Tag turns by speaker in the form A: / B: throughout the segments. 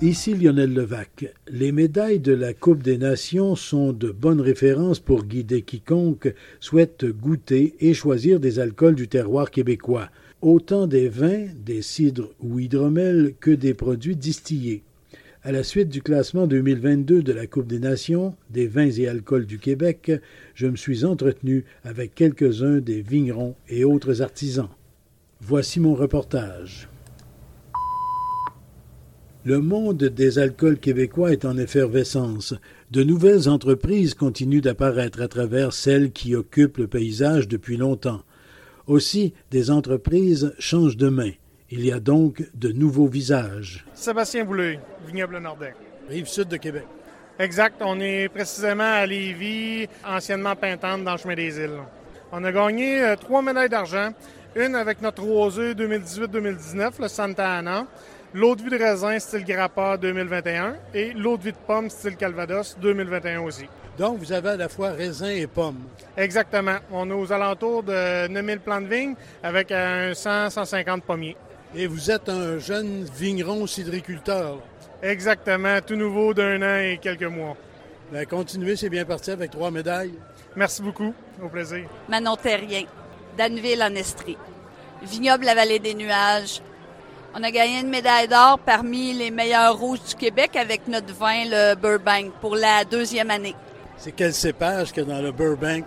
A: Ici Lionel Levac. Les médailles de la Coupe des Nations sont de bonnes références pour guider quiconque souhaite goûter et choisir des alcools du terroir québécois, autant des vins, des cidres ou hydromels que des produits distillés. À la suite du classement 2022 de la Coupe des Nations des vins et alcools du Québec, je me suis entretenu avec quelques-uns des vignerons et autres artisans. Voici mon reportage. Le monde des alcools québécois est en effervescence. De nouvelles entreprises continuent d'apparaître à travers celles qui occupent le paysage depuis longtemps. Aussi, des entreprises changent de main. Il y a donc de nouveaux visages.
B: Sébastien Boulay, Vignoble Nordin.
A: Rive sud de Québec.
B: Exact. On est précisément à Lévis, anciennement Pintante, dans le chemin des îles. On a gagné euh, trois médailles d'argent. Une avec notre roseux 2018-2019, le Santa Ana. L'eau de vie de raisin style Grappa 2021 et l'eau de vie de pomme style Calvados 2021 aussi.
A: Donc, vous avez à la fois raisin et pomme.
B: Exactement. On est aux alentours de 9000 plants de vigne avec un 100-150 pommiers.
A: Et vous êtes un jeune vigneron cidriculteur.
B: Exactement. Tout nouveau d'un an et quelques mois.
A: Bien, continuez, c'est bien parti avec trois médailles.
B: Merci beaucoup. Au plaisir.
C: Manon Terrien, Danville en Estrie. Vignoble La Vallée des Nuages. On a gagné une médaille d'or parmi les meilleurs rouges du Québec avec notre vin, le Burbank, pour la deuxième année.
A: C'est quel cépage qu'il y a dans le Burbank?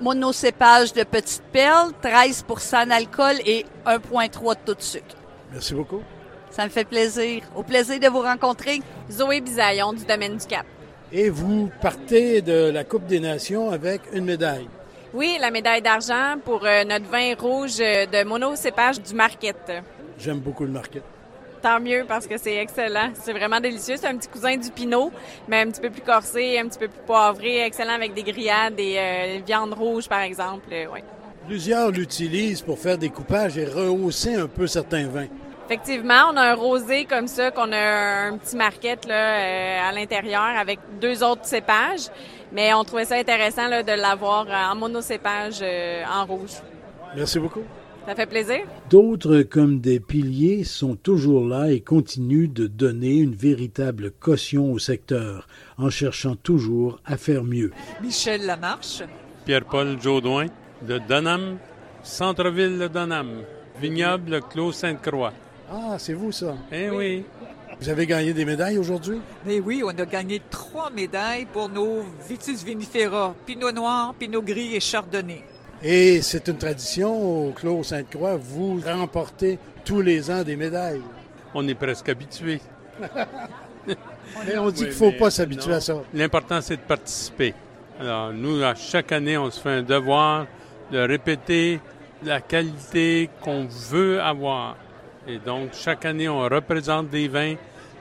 C: Monocépage de petite perle, 13% d'alcool et 1,3 de taux de sucre.
A: Merci beaucoup.
C: Ça me fait plaisir. Au plaisir de vous rencontrer.
D: Zoé Bisaillon du domaine du Cap.
A: Et vous partez de la Coupe des Nations avec une médaille.
D: Oui, la médaille d'argent pour euh, notre vin rouge euh, de monocépage du Marquette.
A: J'aime beaucoup le Marquette.
D: Tant mieux parce que c'est excellent. C'est vraiment délicieux. C'est un petit cousin du Pinot, mais un petit peu plus corsé, un petit peu plus poivré, excellent avec des grillades et euh, viande rouge, par exemple. ouais.
A: Plusieurs l'utilisent pour faire des coupages et rehausser un peu certains vins.
D: Effectivement, on a un rosé comme ça, qu'on a un petit marquette là, euh, à l'intérieur avec deux autres cépages. Mais on trouvait ça intéressant là, de l'avoir en monocépage euh, en rouge.
A: Merci beaucoup.
D: Ça fait plaisir.
A: D'autres, comme des piliers, sont toujours là et continuent de donner une véritable caution au secteur, en cherchant toujours à faire mieux.
E: Michel Lamarche.
F: Pierre-Paul Jaudoin, de Donham, centre-ville de Donham, vignoble Clos Sainte-Croix.
A: Ah, c'est vous ça?
F: Eh oui.
A: Vous avez gagné des médailles aujourd'hui?
E: Mais oui, on a gagné trois médailles pour nos Vitis vinifera, Pinot Noir, Pinot Gris et Chardonnay.
A: Et c'est une tradition au Clos Sainte-Croix, vous remportez tous les ans des médailles.
F: On est presque habitué.
A: Mais on dit qu'il ne faut pas s'habituer à ça.
F: L'important, c'est de participer. Alors, nous, à chaque année, on se fait un devoir de répéter la qualité qu'on veut avoir. Et donc, chaque année, on représente des vins.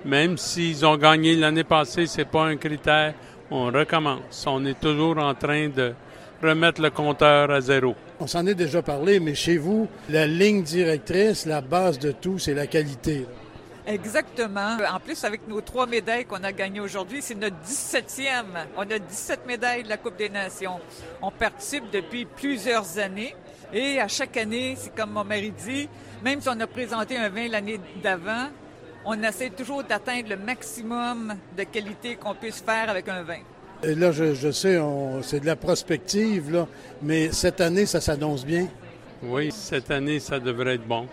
F: Même s'ils ont gagné l'année passée, c'est pas un critère. On recommence. On est toujours en train de remettre le compteur à zéro.
A: On s'en est déjà parlé, mais chez vous, la ligne directrice, la base de tout, c'est la qualité.
E: Exactement. En plus, avec nos trois médailles qu'on a gagnées aujourd'hui, c'est notre 17e. On a 17 médailles de la Coupe des Nations. On participe depuis plusieurs années. Et à chaque année, c'est comme mon mari dit, même si on a présenté un vin l'année d'avant, on essaie toujours d'atteindre le maximum de qualité qu'on puisse faire avec un vin.
A: Et là, je, sais, c'est de la prospective, là, mais cette année, ça s'annonce bien.
F: Oui, cette année, ça devrait être bon.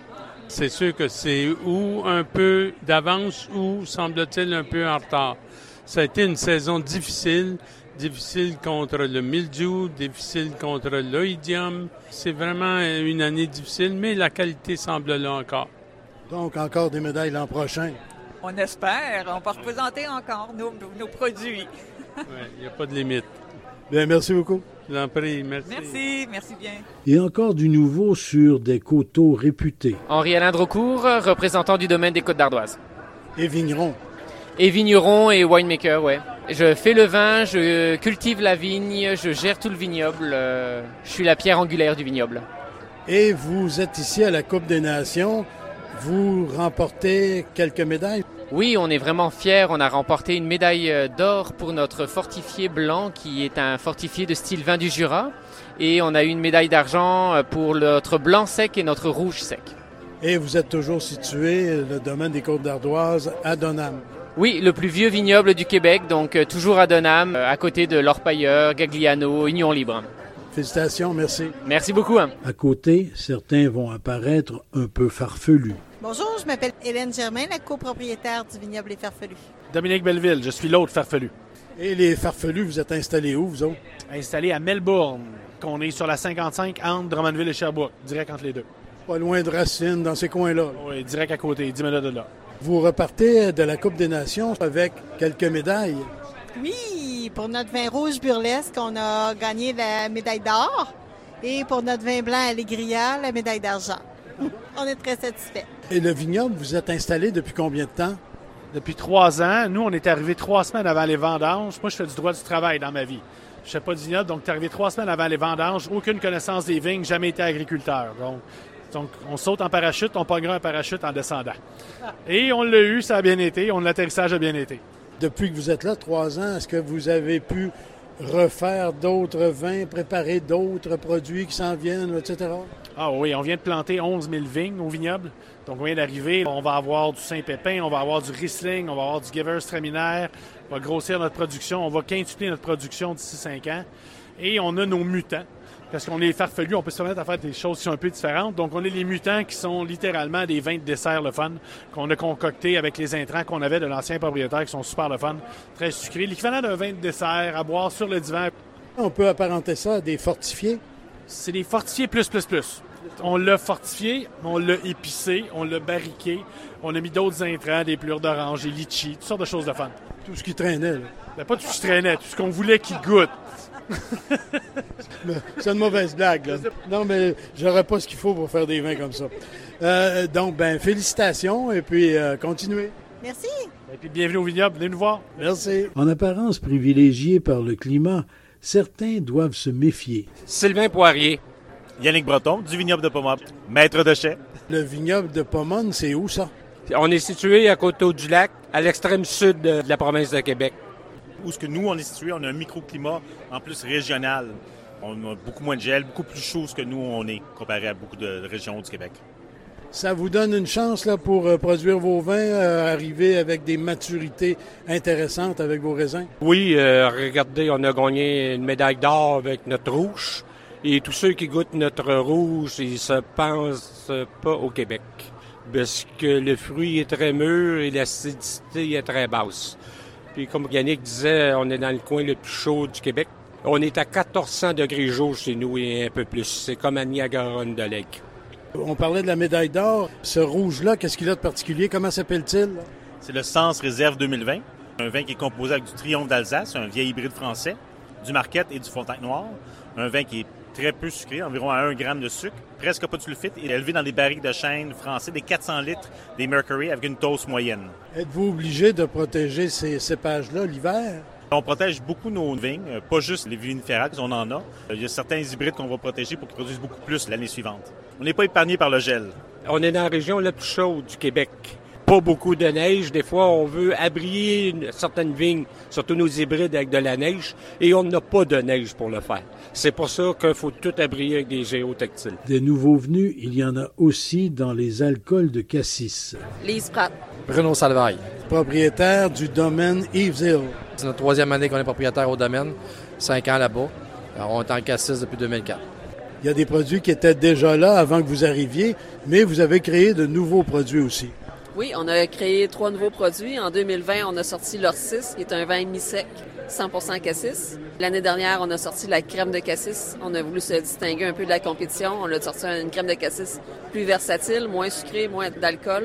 F: C'est sûr que c'est ou un peu d'avance ou, semble-t-il, un peu en retard. Ça a été une saison difficile, difficile contre le mildiou, difficile contre l'oïdium. C'est vraiment une année difficile, mais la qualité semble là encore.
A: Donc, encore des médailles l'an prochain.
E: On espère. On peut représenter encore nos, nos produits.
F: Il n'y a pas de limite.
A: Bien, merci beaucoup.
F: Je vous en prie, merci.
E: Merci, merci bien.
A: Et encore du nouveau sur des coteaux réputés.
G: Henri-Alain Drocourt, représentant du domaine des Côtes d'Ardoise.
A: Et vigneron.
G: Et vigneron et winemaker, ouais. Je fais le vin, je cultive la vigne, je gère tout le vignoble. euh, Je suis la pierre angulaire du vignoble.
A: Et vous êtes ici à la Coupe des Nations. Vous remportez quelques médailles.
G: Oui, on est vraiment fiers. On a remporté une médaille euh, d'or pour notre fortifié blanc, qui est un fortifié de style vin du Jura. Et on a eu une médaille d'argent euh, pour notre blanc sec et notre rouge sec.
A: Et vous êtes toujours situé, le domaine des Côtes d'Ardoise, à Donham.
G: Oui, le plus vieux vignoble du Québec, donc euh, toujours à Donham, euh, à côté de l'Orpailleur, Gagliano, Union Libre.
A: Félicitations, merci.
G: Merci beaucoup. hein.
A: À côté, certains vont apparaître un peu farfelus.
H: Bonjour, je m'appelle Hélène Germain, la copropriétaire du vignoble Les Farfelus.
I: Dominique Belleville, je suis l'autre farfelu.
A: Et les farfelus, vous êtes installés où, vous autres?
I: Installé à Melbourne, qu'on est sur la 55 entre Drummondville et Sherbrooke, direct entre les deux.
A: Pas loin de Racine, dans ces coins-là. là.
I: Oui, direct à côté, 10 minutes de là.
A: Vous repartez de la Coupe des Nations avec quelques médailles.
H: Oui, pour notre vin rouge burlesque, on a gagné la médaille d'or. Et pour notre vin blanc Allegria, la médaille d'argent. on est très satisfaits.
A: Et le vignoble, vous êtes installé depuis combien de temps?
I: Depuis trois ans, nous, on est arrivé trois semaines avant les vendanges. Moi, je fais du droit du travail dans ma vie. Je fais pas de vignoble, donc tu arrivé trois semaines avant les vendanges. Aucune connaissance des vignes, jamais été agriculteur. Donc, donc on saute en parachute, on pognera un parachute en descendant. Et on l'a eu, ça a bien été. On l'atterrissage a bien été.
A: Depuis que vous êtes là, trois ans, est-ce que vous avez pu refaire d'autres vins, préparer d'autres produits qui s'en viennent, etc.?
I: Ah oui, on vient de planter 11 000 vignes au vignoble. Donc, on vient d'arriver. On va avoir du Saint-Pépin, on va avoir du Riesling, on va avoir du Gewürztraminer. On va grossir notre production. On va quintupler notre production d'ici 5 ans. Et on a nos mutants. Parce qu'on est farfelus, on peut se permettre à faire des choses qui sont un peu différentes. Donc, on a les mutants qui sont littéralement des vins de dessert le fun qu'on a concoctés avec les intrants qu'on avait de l'ancien propriétaire qui sont super le fun, très sucrés. L'équivalent d'un vin de dessert à boire sur le divan.
A: On peut apparenter ça à des fortifiés.
I: C'est des fortifiés plus, plus, plus. On l'a fortifié, on l'a épicé, on l'a barriqué, on a mis d'autres intrants, des plures d'orange, des litchis, toutes sortes de choses de fun.
A: Tout ce qui traînait, là.
I: Ben, pas tout ce qui traînait, tout ce qu'on voulait qu'il goûte.
A: C'est une mauvaise blague, là. Non, mais j'aurais pas ce qu'il faut pour faire des vins comme ça. Euh, donc, ben, félicitations et puis euh, continuez.
H: Merci.
I: Et puis bienvenue au vignoble, venez nous voir.
A: Merci. En apparence privilégiée par le climat, certains doivent se méfier.
J: Sylvain Poirier.
K: Yannick Breton, du vignoble de Pomone, maître de chai.
A: Le vignoble de Pomone, c'est où ça?
J: On est situé à Coteau du Lac, à l'extrême sud de la province de Québec.
K: Où ce que nous, on est situé, on a un microclimat en plus régional. On a beaucoup moins de gel, beaucoup plus chaud que nous, on est, comparé à beaucoup de régions du Québec.
A: Ça vous donne une chance là, pour euh, produire vos vins, euh, arriver avec des maturités intéressantes avec vos raisins?
J: Oui, euh, regardez, on a gagné une médaille d'or avec notre rouge. Et tous ceux qui goûtent notre rouge, ils se pensent pas au Québec. Parce que le fruit est très mûr et l'acidité est très basse. Puis comme Yannick disait, on est dans le coin le plus chaud du Québec. On est à 1400 degrés jour chez nous et un peu plus. C'est comme à Niagara-on-the-Lake.
A: On parlait de la médaille d'or. Ce rouge-là, qu'est-ce qu'il a de particulier? Comment s'appelle-t-il?
K: C'est le Sens Réserve 2020. Un vin qui est composé avec du Triomphe d'Alsace, un vieil hybride français, du Marquette et du Fontaine Noir. Un vin qui est très peu sucré, environ à 1 g de sucre, presque pas de sulfite, et élevé dans des barriques de chêne français, des 400 litres, des Mercury, avec une dose moyenne.
A: Êtes-vous obligé de protéger ces cépages-là l'hiver?
K: On protège beaucoup nos vignes, euh, pas juste les viniférales, on en a. Il y a certains hybrides qu'on va protéger pour qu'ils produisent beaucoup plus l'année suivante. On n'est pas épargné par le gel.
J: On est dans la région la plus chaude du Québec. Pas beaucoup de neige. Des fois, on veut abrier une, certaines vignes, surtout nos hybrides avec de la neige, et on n'a pas de neige pour le faire. C'est pour ça qu'il faut tout abrier avec des géotextiles.
A: Des nouveaux venus, il y en a aussi dans les alcools de cassis.
L: Lise Pratt.
M: Bruno Salvaille.
A: Propriétaire du domaine Yves Hill.
M: C'est notre troisième année qu'on est propriétaire au domaine. Cinq ans là-bas. Alors, on est en cassis depuis 2004.
A: Il y a des produits qui étaient déjà là avant que vous arriviez, mais vous avez créé de nouveaux produits aussi.
L: Oui, on a créé trois nouveaux produits. En 2020, on a sorti l'Or 6, qui est un vin mi-sec, 100% cassis. L'année dernière, on a sorti la crème de cassis. On a voulu se distinguer un peu de la compétition. On a sorti une crème de cassis plus versatile, moins sucrée, moins d'alcool.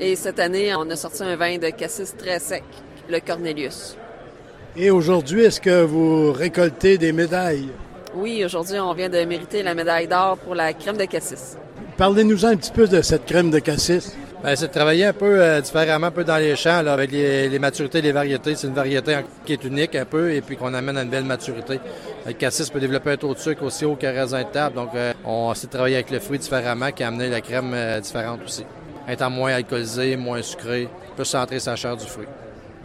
L: Et cette année, on a sorti un vin de cassis très sec, le Cornelius.
A: Et aujourd'hui, est-ce que vous récoltez des médailles?
L: Oui, aujourd'hui, on vient de mériter la médaille d'or pour la crème de cassis.
A: Parlez-nous un petit peu de cette crème de cassis.
M: Ben, c'est de travailler un peu euh, différemment, un peu dans les champs, avec les, maturités, les variétés. C'est une variété qui est unique un peu et puis qu'on amène à une belle maturité. Le cassis peut développer un taux de sucre aussi haut qu'un raisin de table. Donc, euh, on essaie de travailler avec le fruit différemment qui a amené la crème euh, différente aussi. Étant moins alcoolisé, moins sucré, peut centrer sa chair du fruit.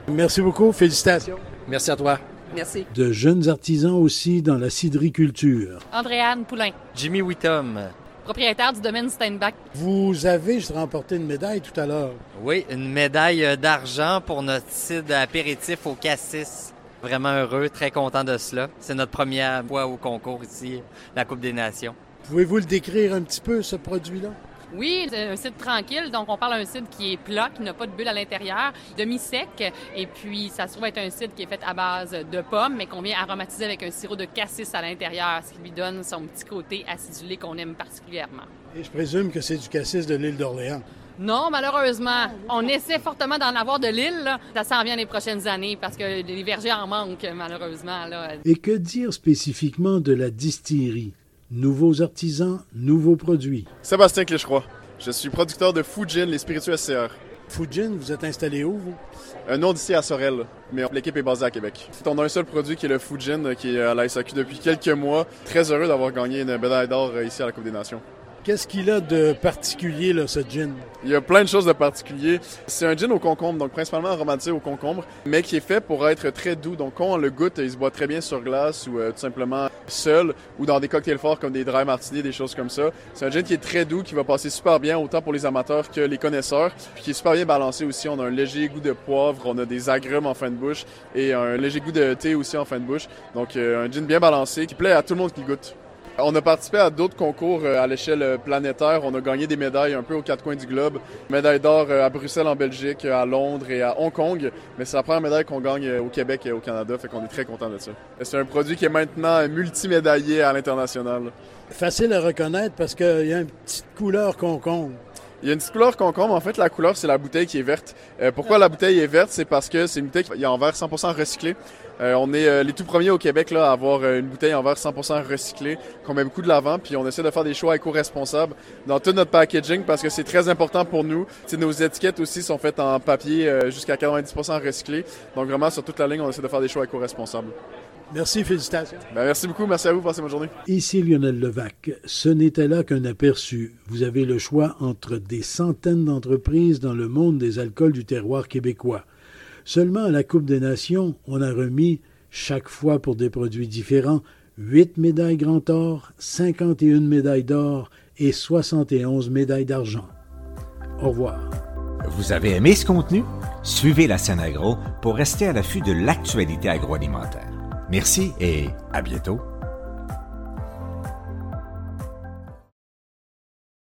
A: Merci beaucoup. Félicitations.
M: Merci à toi.
L: Merci.
A: De jeunes artisans aussi dans la cidriculture.
N: Andréane Poulain.
O: Jimmy Wittom.
N: Propriétaire du domaine Steinbach.
A: Vous avez juste remporté une médaille tout à l'heure.
O: Oui, une médaille d'argent pour notre cidre apéritif au Cassis. Vraiment heureux, très content de cela. C'est notre première fois au concours ici, la Coupe des Nations.
A: Pouvez-vous le décrire un petit peu, ce produit-là?
N: Oui, c'est un cidre tranquille. Donc, on parle d'un cidre qui est plat, qui n'a pas de bulle à l'intérieur, demi-sec. Et puis, ça se trouve être un cidre qui est fait à base de pommes, mais qu'on vient aromatiser avec un sirop de cassis à l'intérieur, ce qui lui donne son petit côté acidulé qu'on aime particulièrement.
A: Et je présume que c'est du cassis de l'île d'Orléans.
N: Non, malheureusement. On essaie fortement d'en avoir de l'île. Ça s'en vient les prochaines années parce que les vergers en manquent, malheureusement. Là.
A: Et que dire spécifiquement de la distillerie? Nouveaux artisans, nouveaux produits.
P: Sébastien Cléchroix. Je suis producteur de Fujin, les spiritueux SCR.
A: Fujin, vous êtes installé où, vous?
P: Un nom d'ici à Sorel, mais l'équipe est basée à Québec. On a un seul produit qui est le Fujin, qui est à la SAQ depuis quelques mois. Très heureux d'avoir gagné une médaille d'or euh, ici à la Coupe des Nations.
A: Qu'est-ce qu'il a de particulier, là, ce gin?
P: Il y a plein de choses de particulier. C'est un gin au concombre, donc principalement aromatisé au concombre, mais qui est fait pour être très doux. Donc quand on le goûte, il se boit très bien sur glace ou euh, tout simplement seul ou dans des cocktails forts comme des dry martini, des choses comme ça. C'est un gin qui est très doux, qui va passer super bien autant pour les amateurs que les connaisseurs, puis qui est super bien balancé aussi. On a un léger goût de poivre, on a des agrumes en fin de bouche et un léger goût de thé aussi en fin de bouche. Donc euh, un gin bien balancé qui plaît à tout le monde qui goûte. On a participé à d'autres concours euh, à l'échelle euh, planétaire. On a gagné des médailles un peu aux quatre coins du globe. Médaille d'or euh, à Bruxelles en Belgique, à Londres et à Hong Kong. Mais c'est la première médaille qu'on gagne au Québec et au Canada, fait qu'on est très content de ça. C'est un produit qui est maintenant multimédaillé à l'international.
A: Facile à reconnaître parce qu'il y a une petite couleur concombre.
P: Il y a une petite couleur concombre. En fait, la couleur, c'est la bouteille qui est verte. pourquoi la bouteille est verte? C'est parce que c'est une bouteille qui est en verre 100% recyclé. Euh, on est euh, les tout premiers au Québec là, à avoir euh, une bouteille en verre 100% recyclée qu'on met beaucoup de l'avant, puis on essaie de faire des choix éco-responsables dans tout notre packaging parce que c'est très important pour nous. nos étiquettes aussi sont faites en papier jusqu'à 90% recyclé. Donc vraiment, sur toute la ligne, on essaie de faire des choix éco-responsables.
A: Merci, félicitations.
P: Ben, merci beaucoup, merci à vous, passez bonne journée.
A: Ici Lionel Levac. Ce n'était là qu'un aperçu. Vous avez le choix entre des centaines d'entreprises dans le monde des alcools du terroir québécois. Seulement à la Coupe des Nations, on a remis, chaque fois pour des produits différents, 8 médailles Grand Or, 51 médailles d'or et 71 médailles d'argent. Au revoir.
Q: Vous avez aimé ce contenu? Suivez la scène agro pour rester à l'affût de l'actualité agroalimentaire. Merci et à bientôt.